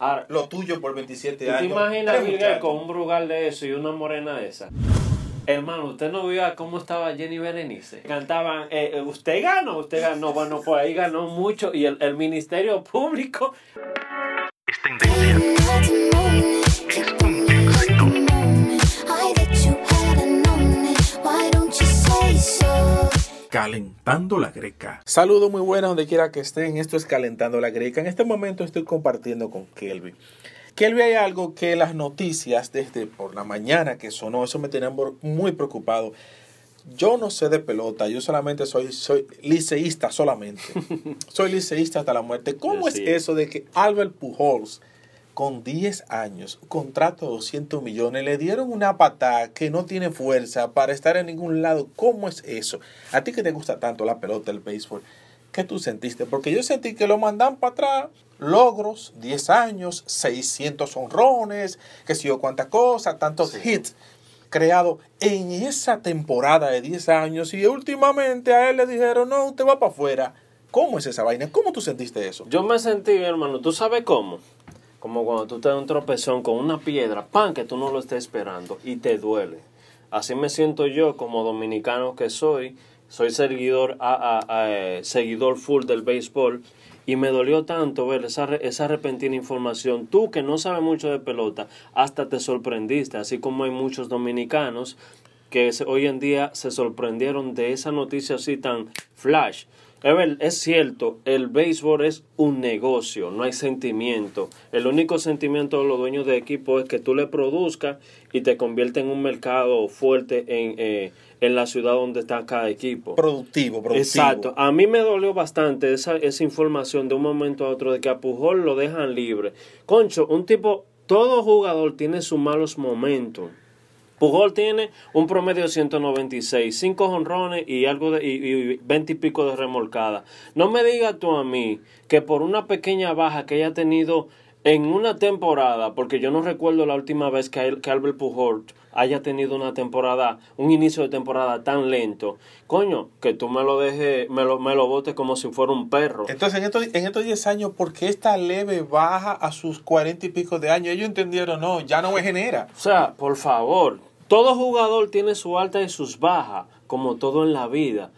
Ahora, lo tuyo por 27 ¿Tú años. te imaginas Miguel con un brugal de eso y una morena de esa? Hermano, ¿usted no vio cómo estaba Jenny Berenice? Cantaban, eh, eh, usted ganó, usted ganó. Bueno, pues ahí ganó mucho y el, el Ministerio Público Es tendencia. Calentando la Greca. Saludos muy buenos donde quiera que estén. Esto es Calentando la Greca. En este momento estoy compartiendo con Kelvin. Kelvin, hay algo que las noticias desde por la mañana que sonó, eso me tenía muy preocupado. Yo no sé de pelota, yo solamente soy, soy liceísta solamente. soy liceísta hasta la muerte. ¿Cómo es eso de que Albert Pujols, con 10 años, contrato de 200 millones, le dieron una patada que no tiene fuerza para estar en ningún lado? ¿Cómo es eso? A ti que te gusta tanto la pelota, el béisbol, ¿qué tú sentiste? Porque yo sentí que lo mandan para atrás, logros, 10 años, 600 honrones, que sé yo cuántas cosas, tantos hits creado en esa temporada de 10 años y últimamente a él le dijeron, no, usted va para afuera. ¿Cómo es esa vaina? ¿Cómo tú sentiste eso? Yo me sentí, hermano, ¿tú sabes cómo? Como cuando tú te das un tropezón con una piedra, pan, que tú no lo estés esperando y te duele. Así me siento yo como dominicano que soy. Soy seguidor, a, a- eh, seguidor full del béisbol y me dolió tanto ver esa, esa repentina información. Tú que no sabes mucho de pelota, hasta te sorprendiste, así como hay muchos dominicanos que hoy en día se sorprendieron de esa noticia así tan flash. Es cierto, el béisbol es un negocio, no hay sentimiento. El único sentimiento de los dueños de equipo es que tú le produzcas y te convierte en un mercado fuerte en, eh, en la ciudad donde está cada equipo. Productivo, productivo. Exacto. A mí me dolió bastante esa, esa información de un momento a otro de que a Pujol lo dejan libre. Concho, un tipo, todo jugador tiene sus malos momentos. Pujol tiene un promedio de 196, 5 honrones y algo de y, y 20 y pico de remolcada. No me digas tú a mí que por una pequeña baja que haya tenido en una temporada, porque yo no recuerdo la última vez que, el- que Albert Pujol haya tenido una temporada, un inicio de temporada tan lento. Coño, que tú me lo dejes, me lo, me lo botes como si fuera un perro. Entonces, en estos, en estos 10 años, ¿por qué esta leve baja a sus 40 y pico de años? Ellos entendieron, no, ya no me genera. O sea, por favor, todo jugador tiene su alta y sus bajas, como todo en la vida.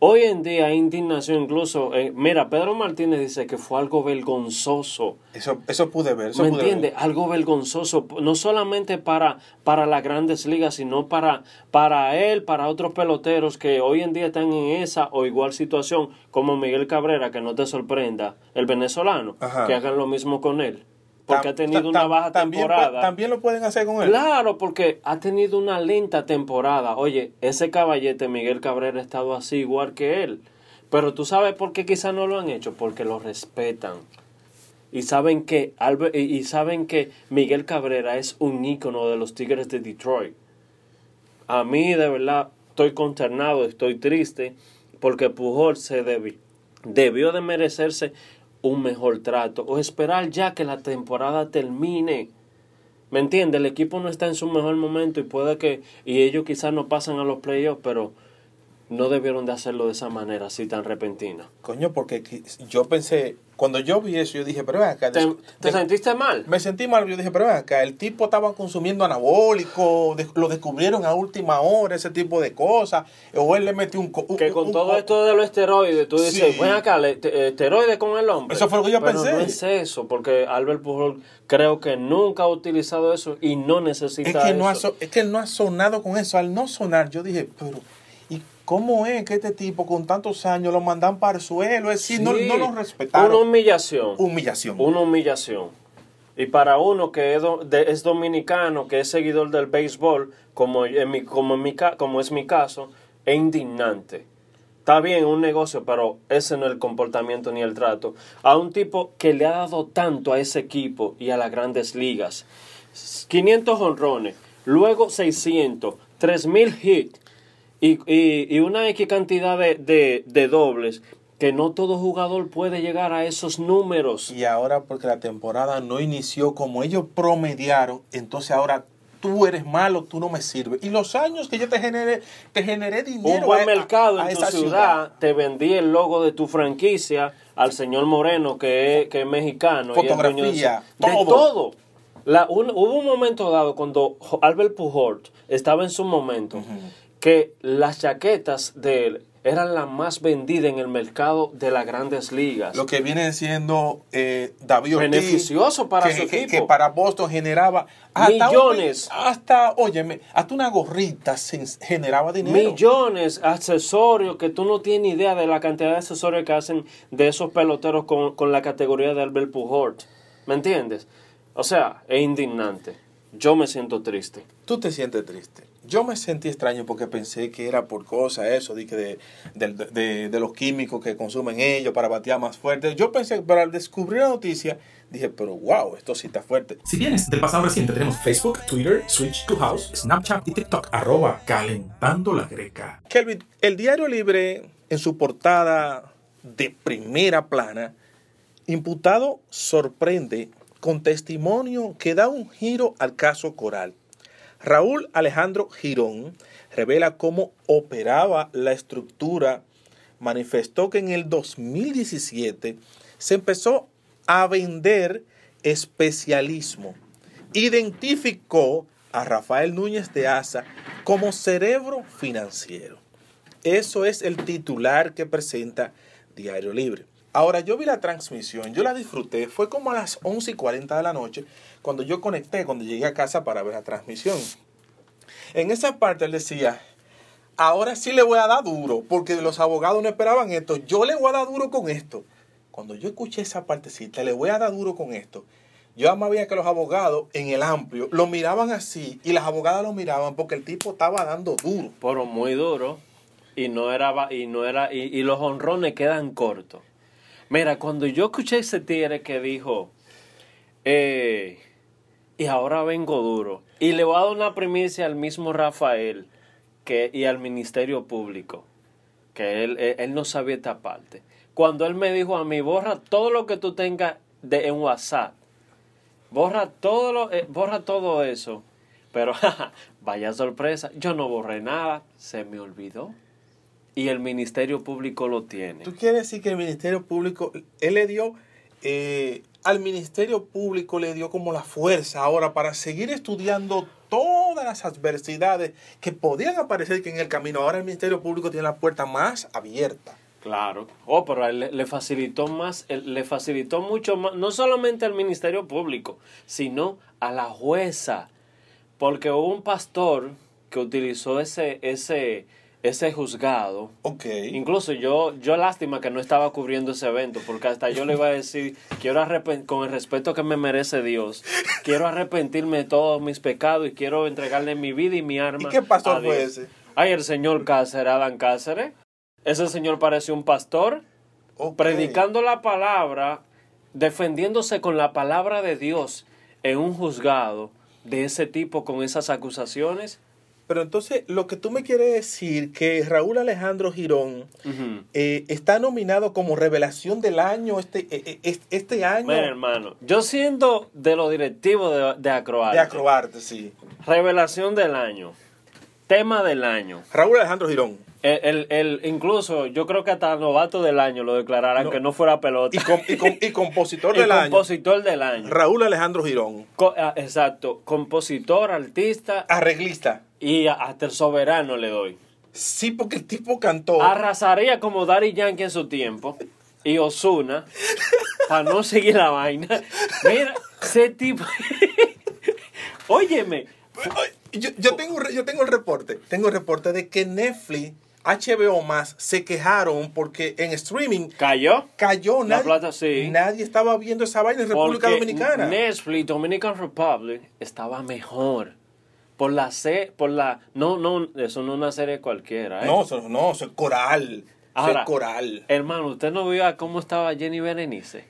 Hoy en día hay indignación incluso. eh, mira, Pedro Martínez dice que fue algo vergonzoso. Eso, eso pude ver, eso ¿Me entiendes? Algo vergonzoso, no solamente para, para las grandes ligas, sino para, para él, para otros peloteros que hoy en día están en esa o igual situación, como Miguel Cabrera, que no te sorprenda, el venezolano, Ajá. que hagan lo mismo con él. Porque ha tenido una baja también, temporada. También lo pueden hacer con él. Claro, porque ha tenido una lenta temporada. Oye, ese caballete Miguel Cabrera ha estado así igual que él. Pero tú sabes por qué quizás no lo han hecho, porque lo respetan. Y saben que Albert, y saben que Miguel Cabrera es un ícono de los Tigres de Detroit. A mí de verdad estoy consternado, estoy triste porque Pujol se debi- debió de merecerse un mejor trato o esperar ya que la temporada termine. ¿Me entiendes? El equipo no está en su mejor momento y puede que y ellos quizás no pasan a los playoffs, pero no debieron de hacerlo de esa manera así tan repentina. Coño, porque yo pensé, cuando yo vi eso, yo dije, pero ven acá. ¿Te, des- te de- sentiste mal? Me sentí mal, yo dije, pero ven acá, el tipo estaba consumiendo anabólico, de- lo descubrieron a última hora, ese tipo de cosas, o él le metió un... un- Que con un- todo un- esto de los esteroides, tú dices, Sí. ven acá, le- te- esteroides con el hombre. Eso fue lo que yo Pero pensé. no es eso, porque Albert Pujol creo que nunca ha utilizado eso y no necesita Es que, no ha, eso. so- es que él no ha sonado con eso. Al no sonar, yo dije, pero ¿y cómo es que este tipo con tantos años lo mandan para el suelo? Es decir, no, Sí, no lo respetaron. Una humillación. Humillación. Una humillación. Y para uno que es, do- de- es dominicano, que es seguidor del béisbol, como, en mi, como, en mi, como es mi caso, es indignante. Está bien, un negocio, pero ese no es el comportamiento ni el trato. A un tipo que le ha dado tanto a ese equipo y a las grandes ligas. 500 honrones, luego 600, 3000 hits y, y, y una X cantidad de, de, de dobles que no todo jugador puede llegar a esos números. Y ahora porque la temporada no inició como ellos promediaron, entonces ahora tú eres malo, tú no me sirves. Y los años que yo te generé, te generé dinero. Un buen a- mercado a en tu ciudad, te vendí el logo de tu franquicia al señor Moreno, que es, que es mexicano. y es dueño de Fotografía, ese- de todo. todo. La- un- hubo un momento dado cuando Albert Pujols estaba en su momento, que las chaquetas de él eran las más vendidas en el mercado de las grandes ligas. Lo que viene siendo eh, David Ortiz. Beneficioso para que, su que- equipo. que para Boston generaba hasta un- Millones. hasta, óyeme, hasta una gorrita generaba dinero. Millones, accesorios, que tú no tienes idea de la cantidad de accesorios que hacen de esos peloteros con, con la categoría de Albert Pujols. ¿Me entiendes? O sea, es indignante. Yo me siento triste. Tú te sientes triste. Yo me sentí extraño porque pensé que era por cosas eso, de, de, de, de- de los químicos que consumen ellos para batear más fuerte. Yo pensé, pero al descubrir la noticia, dije, pero wow, esto sí está fuerte. Si vienes del pasado reciente, tenemos Facebook, Twitter, Switch to House, Snapchat y TikTok, arroba calentando la greca. Kelvin, el Diario Libre, en su portada de primera plana, imputado sorprende con testimonio que da un giro al caso Coral. Raúl Alejandro Girón revela cómo operaba la estructura. Manifestó que en el 2017 se empezó a vender especialismo. Identificó a Rafael Núñez de Asa como cerebro financiero. Eso es el titular que presenta Diario Libre. Ahora, yo vi la transmisión, yo la disfruté, fue como a las 11 y 40 de la noche cuando yo conecté, cuando llegué a casa para ver la transmisión. En esa parte él decía, ahora sí le voy a dar duro, porque los abogados no esperaban esto, yo le voy a dar duro con esto. Cuando yo escuché esa partecita, le voy a dar duro con esto, yo además veía que los abogados en el amplio lo miraban así y las abogadas lo miraban porque el tipo estaba dando duro. Pero muy duro. Y no era, y no era, y, y los honrones quedan cortos. Mira, cuando yo escuché ese tigre que dijo, eh, y ahora vengo duro, y le voy a dar una primicia al mismo Rafael que, y al Ministerio Público, que él, él, no sabía esta parte. Cuando él me dijo a mí, borra todo lo que tú tengas de, en WhatsApp, borra todo, lo, eh, borra todo eso. Pero, vaya sorpresa, yo no borré nada, se me olvidó. Y el Ministerio Público lo tiene. ¿Tú quieres decir que el Ministerio Público, él le dio, eh, al Ministerio Público le dio como la fuerza ahora para seguir estudiando todas las adversidades que podían aparecer que en el camino. Ahora el Ministerio Público tiene la puerta más abierta. Claro. Oh, pero le, le facilitó más, él- le facilitó mucho más, no solamente al Ministerio Público, sino a la jueza. Porque hubo un pastor que utilizó ese, ese, ese juzgado. Ok. Incluso yo, yo lástima que no estaba cubriendo ese evento, porque hasta yo le iba a decir, quiero con el respeto que me merece Dios, quiero arrepentirme de todos mis pecados y quiero entregarle mi vida y mi arma. ¿Y qué pastor a fue Dios". ese? Ay, el señor Cáceres, Adán Cáceres. Ese señor parece un pastor predicando la palabra, defendiéndose con la palabra de Dios en un juzgado de ese tipo con esas acusaciones. Pero entonces, lo que tú me quieres decir que Raúl Alejandro Girón eh, está nominado como revelación del año este, eh, eh, es- este año Mira, hermano, yo siendo de los directivos de, de Acroarte, de Acroarte, sí. revelación del año, tema del año, Raúl Alejandro Girón. el, el- el- incluso yo creo que hasta novato del año lo declararan No. que no fuera pelota. Y, com- y com- y compositor Y del año. compositor del año. Raúl Alejandro Girón. Co- ah, exacto, compositor, artista Arreglista. Y a- hasta el soberano le doy. Sí, porque el tipo cantó. Arrasaría como Daddy Yankee en su tiempo y Osuna para no seguir la vaina. Mira, ese tipo. Óyeme, Yo, yo tengo, yo tengo el reporte. Tengo el reporte de que Netflix, HBO más se quejaron porque en streaming cayó. cayó. La Nadie, plata, sí. nadie estaba viendo esa vaina en República Porque Dominicana. Netflix, Dominican Republic, estaba mejor. Por la se, por la. No, no, eso no es una serie cualquiera, ¿eh? No, eso, no, eso es coral. Eso Ahora, es coral. Hermano, ¿usted no vio a cómo estaba Jenny Berenice?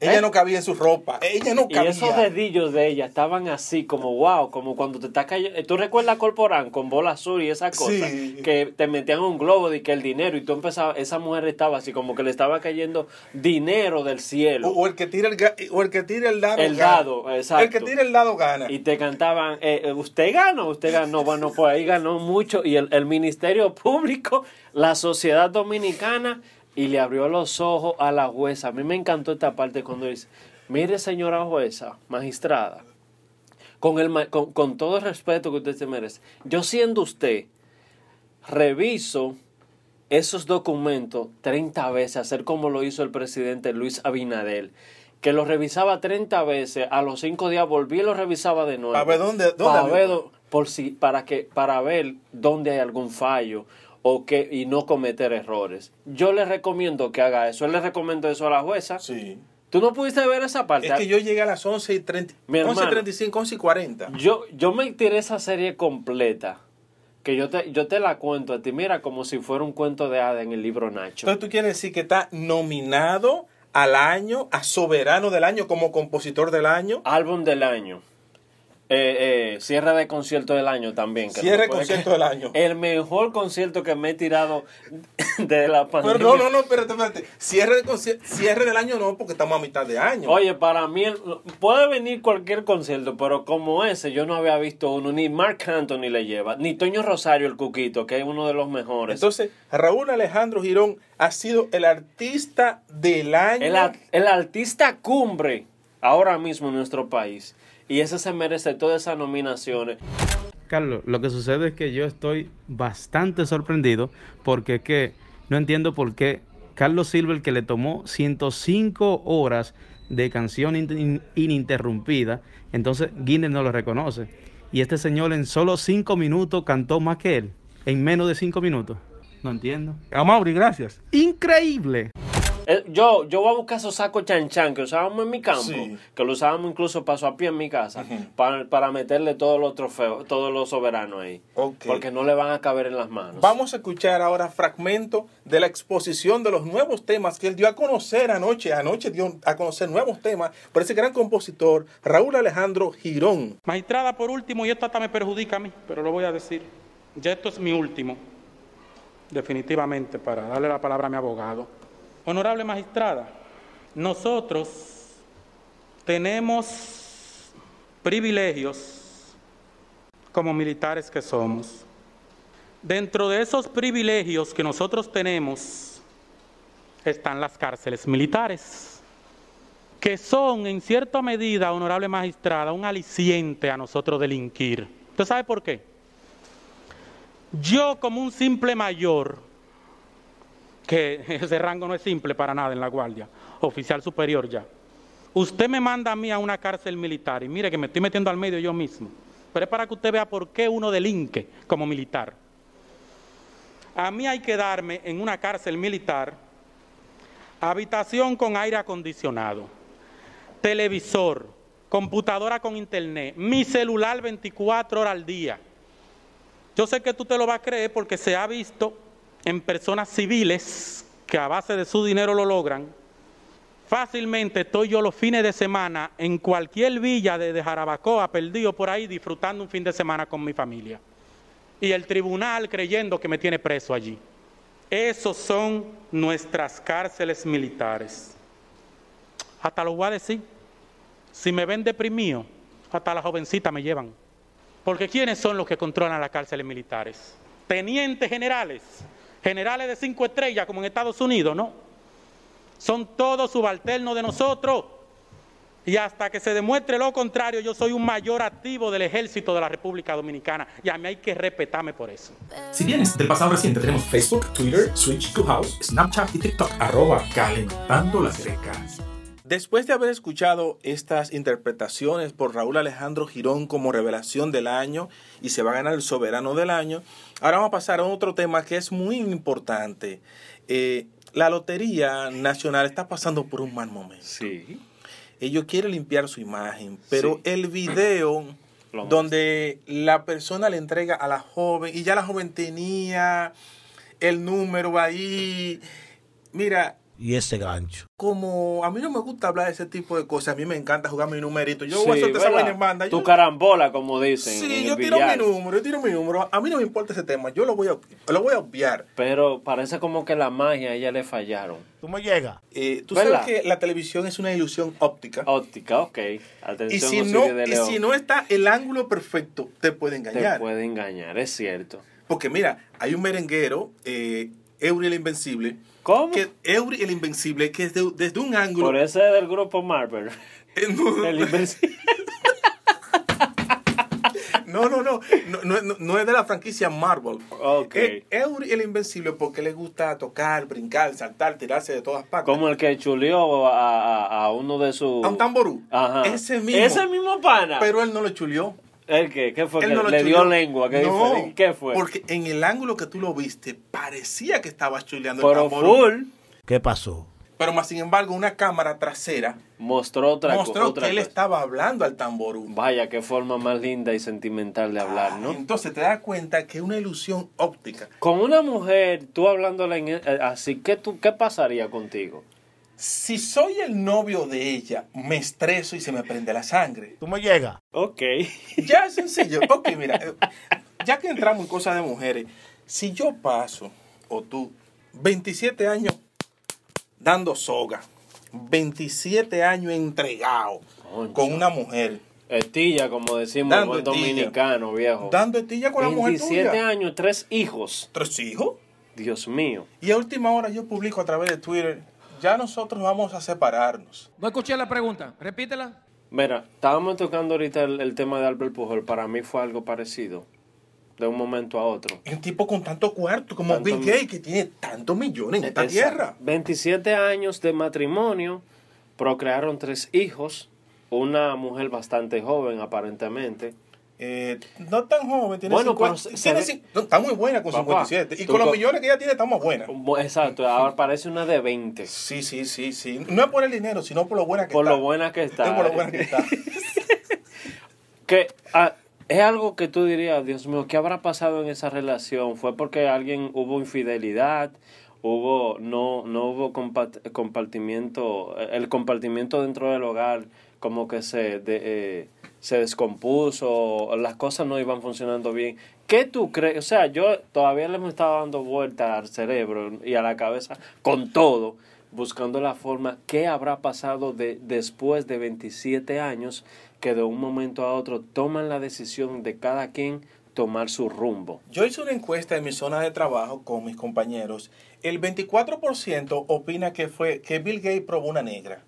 Ella ¿Eh? no cabía en su ropa. Ella no Y cabía. esos dedillos de ella estaban así, como wow, como cuando te está cayendo. ¿Tú recuerdas Corporán con bola azul y esas cosas? Sí. Que te metían un globo de que el dinero y tú empezabas, esa mujer estaba así, como que le estaba cayendo dinero del cielo. O, o el que tira el, o el que tira el dado. El gana. dado, exacto. El que tira el dado gana. Y te cantaban, eh, eh, ¿usted ganó? ¿Usted ganó? Bueno, pues ahí ganó mucho. Y el, el Ministerio Público, la sociedad dominicana, y le abrió los ojos a la jueza. A mí me encantó esta parte cuando dice, mire señora jueza, magistrada, con, el, con, con todo el respeto que usted se merece, yo siendo usted, reviso esos documentos 30 veces, hacer como lo hizo el presidente Luis Abinadel, que lo revisaba 30 veces, a los 5 días volvía y lo revisaba de nuevo. Pa' ver dónde- dónde ver por si, para, que, para ver dónde hay algún fallo o que, y no cometer errores. Yo le recomiendo que haga eso. Él le recomiendo eso a la jueza. Sí. ¿Tú no pudiste ver esa parte? Es que yo llegué a las 11 y 30, Mi hermano. 11 y 35, 11 y 40. Yo, yo me tiré esa serie completa. Que yo te, yo te la cuento a ti, mira, como si fuera un cuento de hada en el libro Nacho. Entonces tú quieres decir que está nominado al año, a soberano del año como compositor del año. Álbum del año. Eh, eh, cierre de concierto del año también. que Cierre puede concierto del año. El mejor concierto que me he tirado de la pandemia. Pero no, no, no, espérate, espérate. Cierre, de cierre del año no, porque estamos a mitad de año. Oye, para mí puede venir cualquier concierto, pero como ese yo no había visto uno, ni Mark Anthony le lleva, ni Toño Rosario el Cuquito, que es uno de los mejores. Entonces, Raúl Alejandro Girón ha sido el artista del año. el artista cumbre ahora mismo en nuestro país. Y ese se merece todas esas nominaciones. Carlos, lo que sucede es que yo estoy bastante sorprendido porque es que no entiendo por qué Carlos Silver, que le tomó 105 horas de canción in- in- ininterrumpida, entonces Guinness no lo reconoce. Y este señor en solo 5 minutos cantó más que él, en menos de 5 minutos. No entiendo. Amaury, gracias. Increíble. Eh, Yo, yo voy a buscar esos sacos chan chan que usábamos en mi campo, Sí. que lo usábamos incluso paso a pie en mi casa, para, para meterle todos los trofeos, todos los soberanos ahí. Porque no le van a caber en las manos. Vamos a escuchar ahora fragmento de la exposición de los nuevos temas que él dio a conocer anoche. Anoche dio a conocer nuevos temas por ese gran compositor, Raúl Alejandro Girón. Magistrada, por último, y esto hasta me perjudica a mí, pero lo voy a decir. Ya esto es mi último, definitivamente, para darle la palabra a mi abogado. Honorable magistrada, nosotros tenemos privilegios como militares que somos. Dentro de esos privilegios que nosotros tenemos están las cárceles militares que son en cierta medida, honorable magistrada, un aliciente a nosotros delinquir. ¿Usted sabe por qué? Yo como un simple mayor, que ese rango no es simple para nada en la guardia, oficial superior ya, usted me manda a mí a una cárcel militar y mire que me estoy metiendo al medio yo mismo, pero es para que usted vea por qué uno delinque como militar. A mí hay que darme en una cárcel militar habitación con aire acondicionado, televisor, computadora con internet, mi celular 24 horas al día. Yo sé que tú te lo vas a creer porque se ha visto en personas civiles que a base de su dinero lo logran. Fácilmente estoy yo los fines de semana en cualquier villa de, Jarabacoa, perdido por ahí, disfrutando un fin de semana con mi familia. Y el tribunal creyendo que me tiene preso allí. Esos son nuestras cárceles militares. Hasta lo voy a decir. Si me ven deprimido, hasta las jovencitas me llevan. Porque ¿quiénes son los que controlan las cárceles militares? Tenientes generales, generales de cinco estrellas como en Estados Unidos, ¿no? Son todos subalternos de nosotros. Y hasta que se demuestre lo contrario, yo soy un mayor activo del ejército de la República Dominicana. Y a mí hay que respetarme por eso. Si vienes del pasado reciente, tenemos Facebook, Twitter, Switch to House, Snapchat y TikTok, arroba calentando la greca. Después de haber escuchado estas interpretaciones por Raúl Alejandro Girón como revelación del año y se va a ganar el soberano del año, ahora vamos a pasar a otro tema que es muy importante. Eh, la Lotería Nacional está pasando por un mal momento. Sí. Ellos quieren limpiar su imagen, pero Sí. el video donde la persona le entrega a la joven y ya la joven tenía el número ahí. Mira, y ese gancho. Como a mí no me gusta hablar de ese tipo de cosas, a mí me encanta jugar mi numerito. Yo Sí, voy a soltar esa vaina en banda. Tu Yo- carambola, como dicen. en Sí, el yo tiro mi número, yo tiro mi número. A mí no me importa ese tema, yo lo voy a, lo voy a obviar. Pero parece como que la magia a ella le fallaron. ¿Tú me llegas? Eh, Tú ¿Verdad? sabes que la televisión es una ilusión óptica. Óptica, ok. y Atención, si, Osiris no, de y si no está el ángulo perfecto, te puede te engañar. puede engañar, es cierto. Porque mira, hay un merenguero, eh, Eury el Invencible. ¿Cómo? Que Eury el Invencible, que es de- desde un ángulo. Por ese del grupo Marvel. No, El invencible. no, no, no, no, no, no, es de la franquicia Marvel. Ok. Eh, Eury el Invencible porque le gusta tocar, brincar, saltar, tirarse de todas partes. Como el que chuleó a, a- a uno de sus. A un tamború. Ajá. Ese mismo. Ese mismo pana. Pero él no lo chuleó. ¿El qué? ¿Qué fue? Él que no lo le chuleó. dio lengua. ¿Qué, no, diferente? ¿Qué fue? Porque en el ángulo que tú lo viste, parecía que estaba chuleando el Pero tamború. full ¿Qué pasó? Pero más sin embargo, una cámara trasera mostró otra, mostró otra que él cosa. estaba hablando al tamború. Vaya, qué forma más linda y sentimental de hablar, ¿no? Entonces te das cuenta que es una ilusión óptica. Con una mujer, tú hablándola en, eh, así, ¿qué, tú, ¿qué pasaría contigo? Si soy el novio de ella, me estreso y se me prende la sangre. ¿Tú me llegas? Ok. Ya es sencillo. Ok, mira, eh, ya que entramos en cosas de mujeres, si yo paso, o tú, 27 años dando soga, 27 años entregado con una mujer, Estilla, como decimos Dando estilla. dominicano, viejo. dando estilla con la mujer 27 tuya. años, tres hijos. Tres hijos. Dios mío. Y a última hora yo publico a través de Twitter, ya nosotros vamos a separarnos. No escuché la pregunta. Repítela. Mira, estábamos tocando ahorita el, el tema de Albert Pujol. Para mí fue algo parecido. De un momento a otro. Un tipo con tanto cuarto como Tanto Bill Gates, que tiene tantos millones en esta tierra. 27 años de matrimonio, procrearon tres hijos, una mujer bastante joven aparentemente. Eh, no tan joven, tiene Bueno, 50, pero se- tiene se cin- no, está muy buena con Papá, 57. Y con los millones que ella tiene, está más buena. Bu- Exacto, ahora parece una de 20. Sí, sí, sí, sí. No es por el dinero, sino por lo buena que Por está. lo buena que está. Es por lo buena que está. Que ah, es algo que tú dirías, Dios mío, ¿qué habrá pasado en esa relación? ¿Fue porque alguien hubo infidelidad? hubo no no hubo compartimiento el compartimiento dentro del hogar como que se de- eh, se descompuso las cosas no iban funcionando bien qué tú crees o sea yo todavía le me estaba dando vuelta al cerebro y a la cabeza con todo buscando la forma qué habrá pasado de después de 27 años que de un momento a otro toman la decisión de cada quien tomar su rumbo Yo hice una encuesta en mi zona de trabajo con mis compañeros. El 24% opina que fue que Bill Gates probó una negra.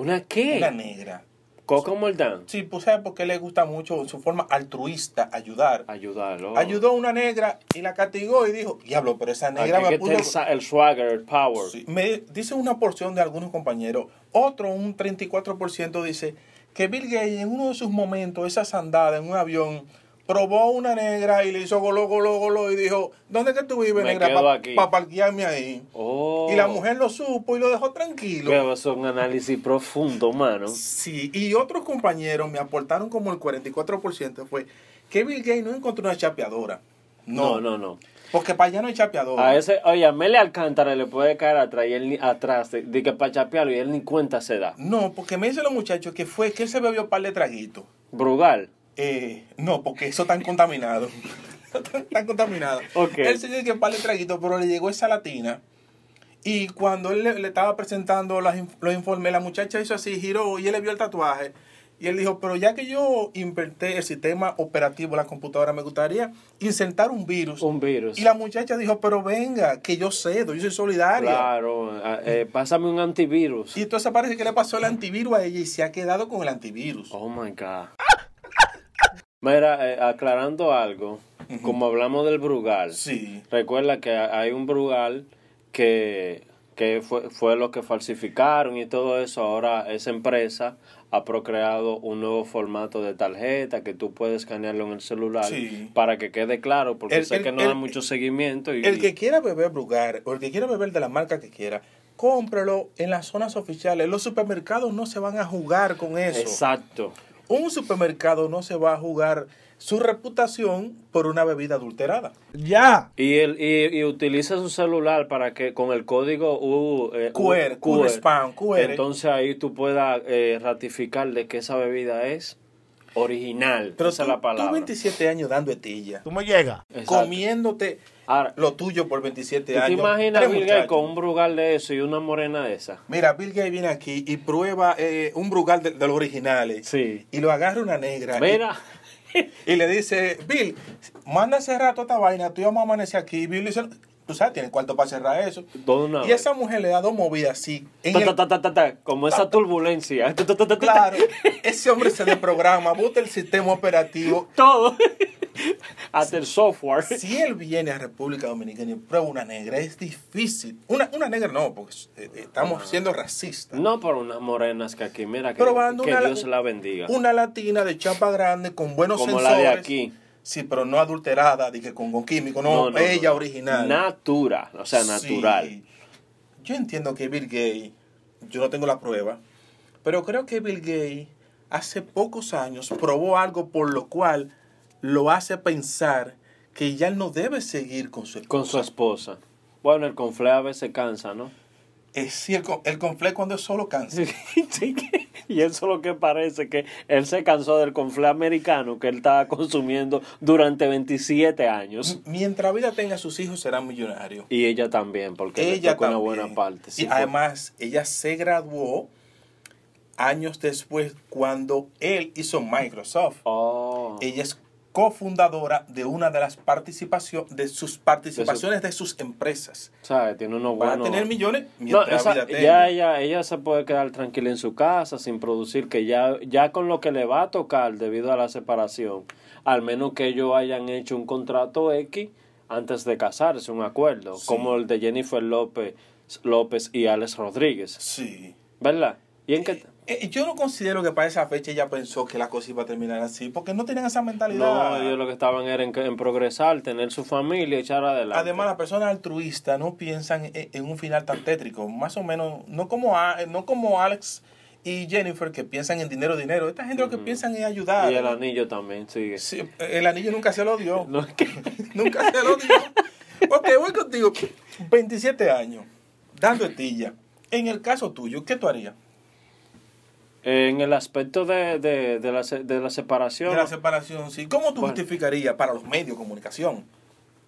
¿Una qué? Una negra. Coco Moldán. Sí, pues ¿sabes por qué le gusta mucho su forma altruista, ayudar? Ayudarlo. Ayudó a una negra y la castigó y dijo, diablo, pero esa negra Aquí me está el, el swagger, el power. Sí, me dice una porción de algunos compañeros. Otro, un 34%, dice que Bill Gates en uno de sus momentos, esas andadas en un avión, probó una negra y le hizo golo, golo, golo y dijo, ¿dónde que tú vives, Me negra? Para aquí. parquearme ahí. Oh. Y la mujer lo supo y lo dejó tranquilo. Pero eso es un análisis profundo, mano. Sí, y otros compañeros me aportaron como el 44%, fue que Bill Gates no encontró una chapeadora. No, No, no, no. porque para allá no hay chapeadora. A ese, oye, a Mele Alcántara le puede caer atrás y él ni, atrás de, de que para chapearlo y él ni cuenta se da. No, porque me dicen los muchachos que fue que él se bebió un par de traguitos. Brugal. Eh, no, porque eso tan contaminado. tan, tan contaminado. Ok. Él se dio que par de traguitos, pero le llegó esa latina. Y cuando él le, le estaba presentando los informes, la muchacha hizo así, giró y él le vio el tatuaje. Y él dijo, pero ya que yo inventé el sistema operativo de la computadora, me gustaría insertar un virus. Un virus. Y la muchacha dijo, pero venga, que yo cedo, yo soy solidaria. Claro. ah, eh, pásame un antivirus. Y entonces parece que le pasó el antivirus a ella y se ha quedado con el antivirus. Oh my God. Mira, eh, aclarando algo, como hablamos del Brugal, Sí. recuerda que hay un Brugal que, que fue, fue lo que falsificaron y todo eso. Ahora esa empresa ha procreado un nuevo formato de tarjeta que tú puedes escanearlo en el celular Sí. para que quede claro, porque El- sé el- que no el- da mucho seguimiento. Y, El que quiera beber Brugar o el que quiera beber de la marca que quiera, cómprelo en las zonas oficiales. Los supermercados no se van a jugar con eso. Exacto. Un supermercado no se va a jugar su reputación por una bebida adulterada. Ya. Y, él, y, y utiliza su celular para que con el código U, eh, QR, QR spam, QR. entonces ahí tú puedas eh, ratificar de que esa bebida es original. Pero esa tú, es la tú palabra. 27 años dando etilla, Tú me llegas. Exacto. comiéndote Ahora, lo tuyo por 27 ¿tú te años. imaginas Bill Gates con un brugal de eso y una morena de esa? Mira, Bill Gates viene aquí y prueba eh, un brugal de, de los originales. Sí. Y lo agarra una negra. Mira, Y, le dice, Bill, manda cerrar toda esta vaina, tú y vamos a amanecer aquí. Bill dice, tú sabes, tienes cuarto para cerrar eso. Y esa mujer le da dos movidas así. En Ta, ta, ta, como esa turbulencia. Claro, ese hombre se desprograma, bota el sistema operativo. Todo. Hasta el software. Si él viene a República Dominicana y prueba una negra, es difícil. Una, una negra no, porque eh, estamos siendo racistas. No por unas morenas que aquí, mira, que, Probando que una, Dios la bendiga. Una latina de chapa grande con buenos Como la sensores. de aquí. Sí, pero no adulterada, dije con, con químico, no, ella original. Natural, o sea, natural. Sí. Yo entiendo que Bill Gates, yo no tengo la prueba, pero creo que Bill Gates hace pocos años probó algo por lo cual lo hace pensar que ya no debe seguir con su esposa. Con su esposa. Bueno, el confle a veces cansa, ¿no? Es sí, el, con- el conflé cuando es solo cáncer. Sí, que- y eso es lo que parece, que él se cansó del confle americano que él estaba consumiendo durante 27 años. Mientras vida tenga sus hijos, será millonario. Y ella también, porque ella tocó una también. buena parte. sí y fue. además, ella se graduó años después cuando él hizo Microsoft. Oh. Ella es cofundadora de una de las participaciones de sus participaciones de, sus empresas. ¿Sabes? Tiene unos Va a buenos... tener millones No, mientras esa- vida tenga. ya ella, ella se puede quedar tranquila en su casa sin producir, que ya, ya con lo que le va a tocar debido a la separación, al menos que ellos hayan hecho un contrato X antes de casarse, un acuerdo, Sí. como el de Jennifer López, López y Alex Rodríguez, Sí. ¿verdad? ¿Y en qué? Eh, yo no considero que para esa fecha ella pensó que la cosa iba a terminar así, porque no tenían esa mentalidad. No, ellos lo que estaban era en, en progresar, tener su familia y echar adelante. Además, las personas altruistas no piensan en, en un final tan tétrico, más o menos, no como, a- no como Alex y Jennifer que piensan en dinero, dinero. Esta gente lo que piensan es ayudar. y el anillo también sigue. Sí, el anillo nunca se lo dio. No, nunca se lo dio. Ok, voy contigo. 27 años, dando estilla. En el caso tuyo, ¿qué tú harías? En el aspecto de, de, de, la, de la separación, De la separación, sí. ¿Cómo tú Bueno. justificarías para los medios de comunicación?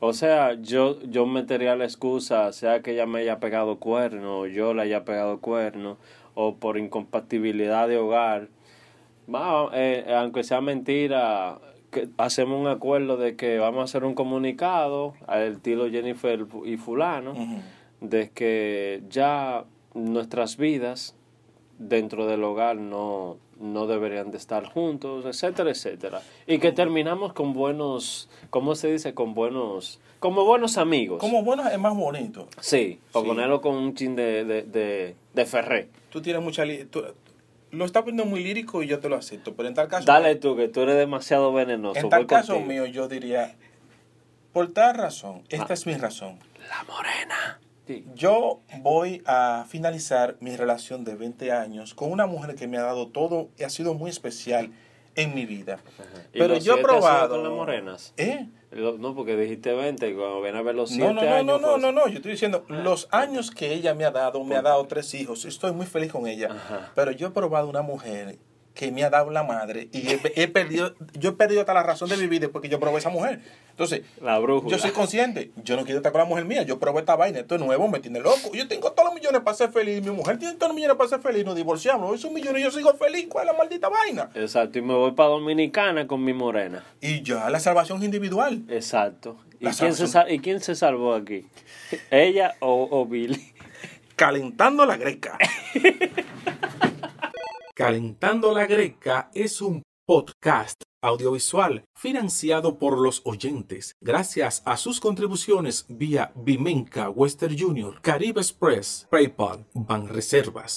O sea, yo, yo metería la excusa, sea que ella me haya pegado cuerno, o yo le haya pegado cuerno, o por incompatibilidad de hogar. Va, eh, aunque sea mentira, que hacemos un acuerdo de que vamos a hacer un comunicado al estilo Jennifer y fulano, de que ya nuestras vidas dentro del hogar no, no deberían de estar juntos, etcétera, etcétera. Y que terminamos con buenos, ¿cómo se dice? Con buenos, como buenos amigos. Como bueno es más bonito. Sí, Sí. ponerlo con un chin de, de, de, de ferré. Tú tienes mucha... tú- lo estás poniendo muy lírico y yo te lo acepto, pero en tal caso... Dale tú, que tú eres demasiado venenoso. En tal caso contigo. mío, yo diría, por tal razón, esta es mi razón. La morena. Yo voy a finalizar mi relación de 20 años con una mujer que me ha dado todo y ha sido muy especial en mi vida. ¿Y Pero yo he probado... con las morenas? ¿Eh? No, porque dijiste 20 y cuando ven a ver los 7 No, no, no, años. no, no, pues- no, no, yo estoy diciendo, los años que ella me ha dado, me ha dado tres hijos, estoy muy feliz con ella, Ajá. pero yo he probado una mujer que me ha dado la madre y he, he perdido, yo he perdido hasta la razón de vivir después que yo probé esa mujer. Entonces, La yo soy consciente, yo no quiero estar con la mujer mía, yo probé esta vaina, esto es nuevo, me tiene loco, yo tengo todos los millones para ser feliz, mi mujer tiene todos los millones para ser feliz, nos divorciamos, hoy son millones y yo sigo feliz, ¿cuál es la maldita vaina? Exacto, y me voy para Dominicana con mi morena. Y ya la salvación es individual. Exacto. ¿Y, quién se, ¿Y quién se salvó aquí? ¿Ella o, o Billy? Calentando la greca. Calentando la Greca es un podcast audiovisual financiado por los oyentes gracias a sus contribuciones vía Vimenca Western Junior, Caribe Express, PayPal, Banreservas.